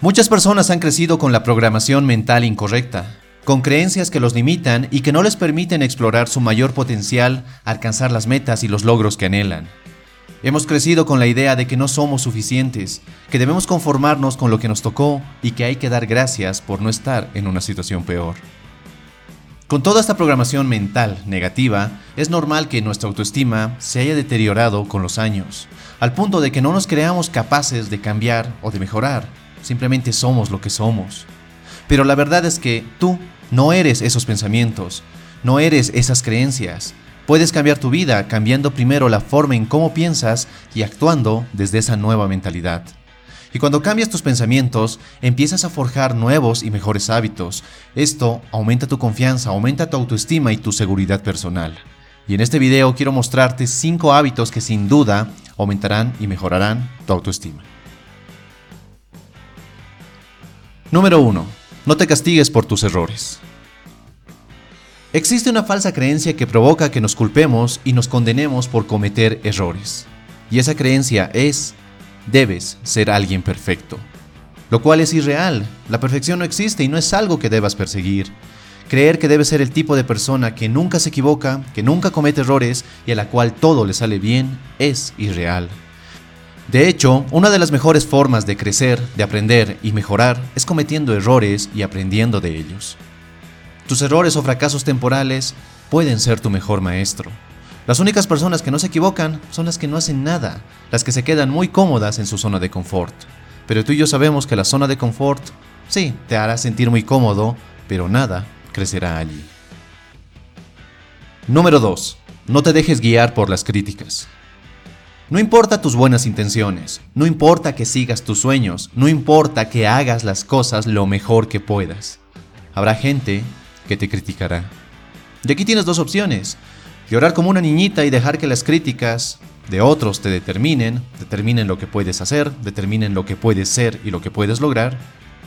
Muchas personas han crecido con la programación mental incorrecta, con creencias que los limitan y que no les permiten explorar su mayor potencial, alcanzar las metas y los logros que anhelan. Hemos crecido con la idea de que no somos suficientes, que debemos conformarnos con lo que nos tocó y que hay que dar gracias por no estar en una situación peor. Con toda esta programación mental negativa, es normal que nuestra autoestima se haya deteriorado con los años, al punto de que no nos creamos capaces de cambiar o de mejorar, simplemente somos lo que somos. Pero la verdad es que tú no eres esos pensamientos, no eres esas creencias, Puedes cambiar tu vida cambiando primero la forma en cómo piensas y actuando desde esa nueva mentalidad. Y cuando cambias tus pensamientos, empiezas a forjar nuevos y mejores hábitos. Esto aumenta tu confianza, aumenta tu autoestima y tu seguridad personal. Y en este video quiero mostrarte 5 hábitos que sin duda aumentarán y mejorarán tu autoestima. Número 1. No te castigues por tus errores. Existe una falsa creencia que provoca que nos culpemos y nos condenemos por cometer errores. Y esa creencia es, debes ser alguien perfecto. Lo cual es irreal, la perfección no existe y no es algo que debas perseguir. Creer que debes ser el tipo de persona que nunca se equivoca, que nunca comete errores y a la cual todo le sale bien es irreal. De hecho, una de las mejores formas de crecer, de aprender y mejorar es cometiendo errores y aprendiendo de ellos. Tus errores o fracasos temporales pueden ser tu mejor maestro. Las únicas personas que no se equivocan son las que no hacen nada, las que se quedan muy cómodas en su zona de confort. Pero tú y yo sabemos que la zona de confort, sí, te hará sentir muy cómodo, pero nada crecerá allí. Número 2. No te dejes guiar por las críticas. No importa tus buenas intenciones, no importa que sigas tus sueños, no importa que hagas las cosas lo mejor que puedas. Habrá gente que te criticará. Y aquí tienes dos opciones. Llorar como una niñita y dejar que las críticas de otros te determinen, determinen lo que puedes hacer, determinen lo que puedes ser y lo que puedes lograr.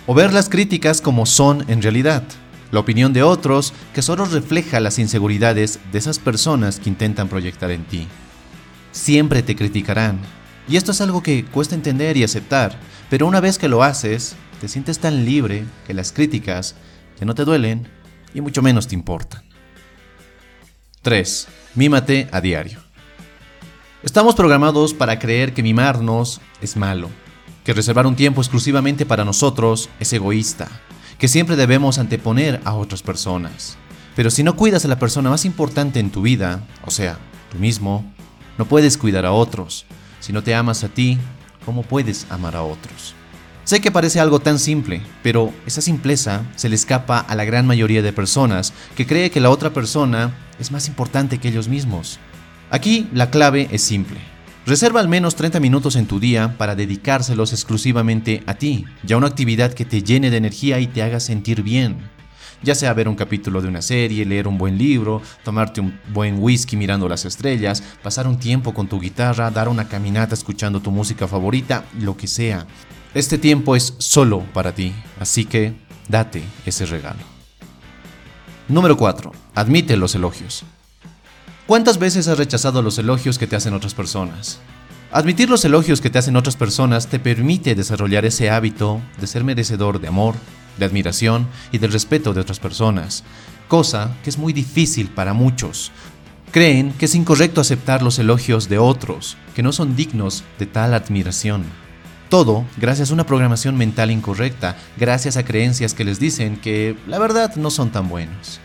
O ver las críticas como son en realidad. La opinión de otros que solo refleja las inseguridades de esas personas que intentan proyectar en ti. Siempre te criticarán. Y esto es algo que cuesta entender y aceptar, pero una vez que lo haces, te sientes tan libre que las críticas, que no te duelen, y mucho menos te importan. 3. Mímate a diario. Estamos programados para creer que mimarnos es malo, que reservar un tiempo exclusivamente para nosotros es egoísta, que siempre debemos anteponer a otras personas. Pero si no cuidas a la persona más importante en tu vida, o sea, tú mismo, no puedes cuidar a otros. Si no te amas a ti, ¿cómo puedes amar a otros? Sé que parece algo tan simple, pero esa simpleza se le escapa a la gran mayoría de personas que cree que la otra persona es más importante que ellos mismos. Aquí la clave es simple. Reserva al menos 30 minutos en tu día para dedicárselos exclusivamente a ti, ya una actividad que te llene de energía y te haga sentir bien. Ya sea ver un capítulo de una serie, leer un buen libro, tomarte un buen whisky mirando las estrellas, pasar un tiempo con tu guitarra, dar una caminata escuchando tu música favorita, lo que sea. Este tiempo es solo para ti, así que date ese regalo. Número 4. Admite los elogios. ¿Cuántas veces has rechazado los elogios que te hacen otras personas? Admitir los elogios que te hacen otras personas te permite desarrollar ese hábito de ser merecedor de amor, de admiración y del respeto de otras personas, cosa que es muy difícil para muchos. Creen que es incorrecto aceptar los elogios de otros, que no son dignos de tal admiración. Todo gracias a una programación mental incorrecta, gracias a creencias que les dicen que la verdad no son tan buenos.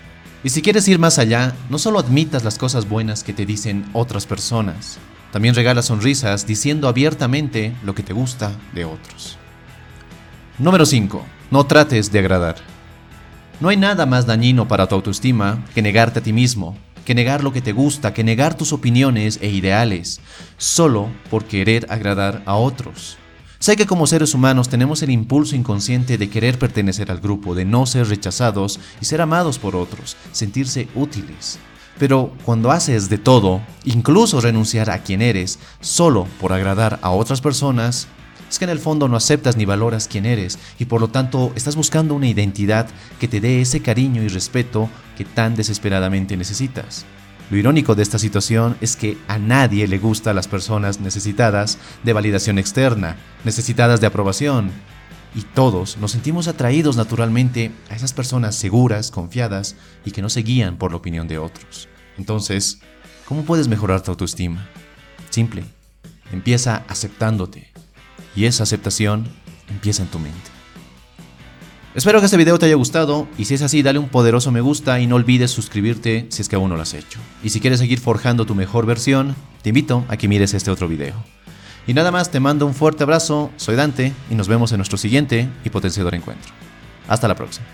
Y si quieres ir más allá, no solo admitas las cosas buenas que te dicen otras personas, también regala sonrisas diciendo abiertamente lo que te gusta de otros. Número 5. No trates de agradar. No hay nada más dañino para tu autoestima que negarte a ti mismo, que negar lo que te gusta, que negar tus opiniones e ideales, solo por querer agradar a otros. Sé que como seres humanos tenemos el impulso inconsciente de querer pertenecer al grupo, de no ser rechazados y ser amados por otros, sentirse útiles. Pero cuando haces de todo, incluso renunciar a quien eres, solo por agradar a otras personas, es que en el fondo no aceptas ni valoras quién eres y por lo tanto estás buscando una identidad que te dé ese cariño y respeto que tan desesperadamente necesitas. Lo irónico de esta situación es que a nadie le gusta a las personas necesitadas de validación externa, necesitadas de aprobación. y todos nos sentimos atraídos naturalmente a esas personas seguras, confiadas y que no se guían por la opinión de otros. Entonces, ¿cómo puedes mejorar tu autoestima? Simple, empieza aceptándote y esa aceptación empieza en tu mente. Espero que este video te haya gustado y si es así dale un poderoso me gusta y no olvides suscribirte si es que aún no lo has hecho. Y si quieres seguir forjando tu mejor versión, te invito a que mires este otro video. Y nada más, te mando un fuerte abrazo, soy Dante y nos vemos en nuestro siguiente y potenciador encuentro. Hasta la próxima.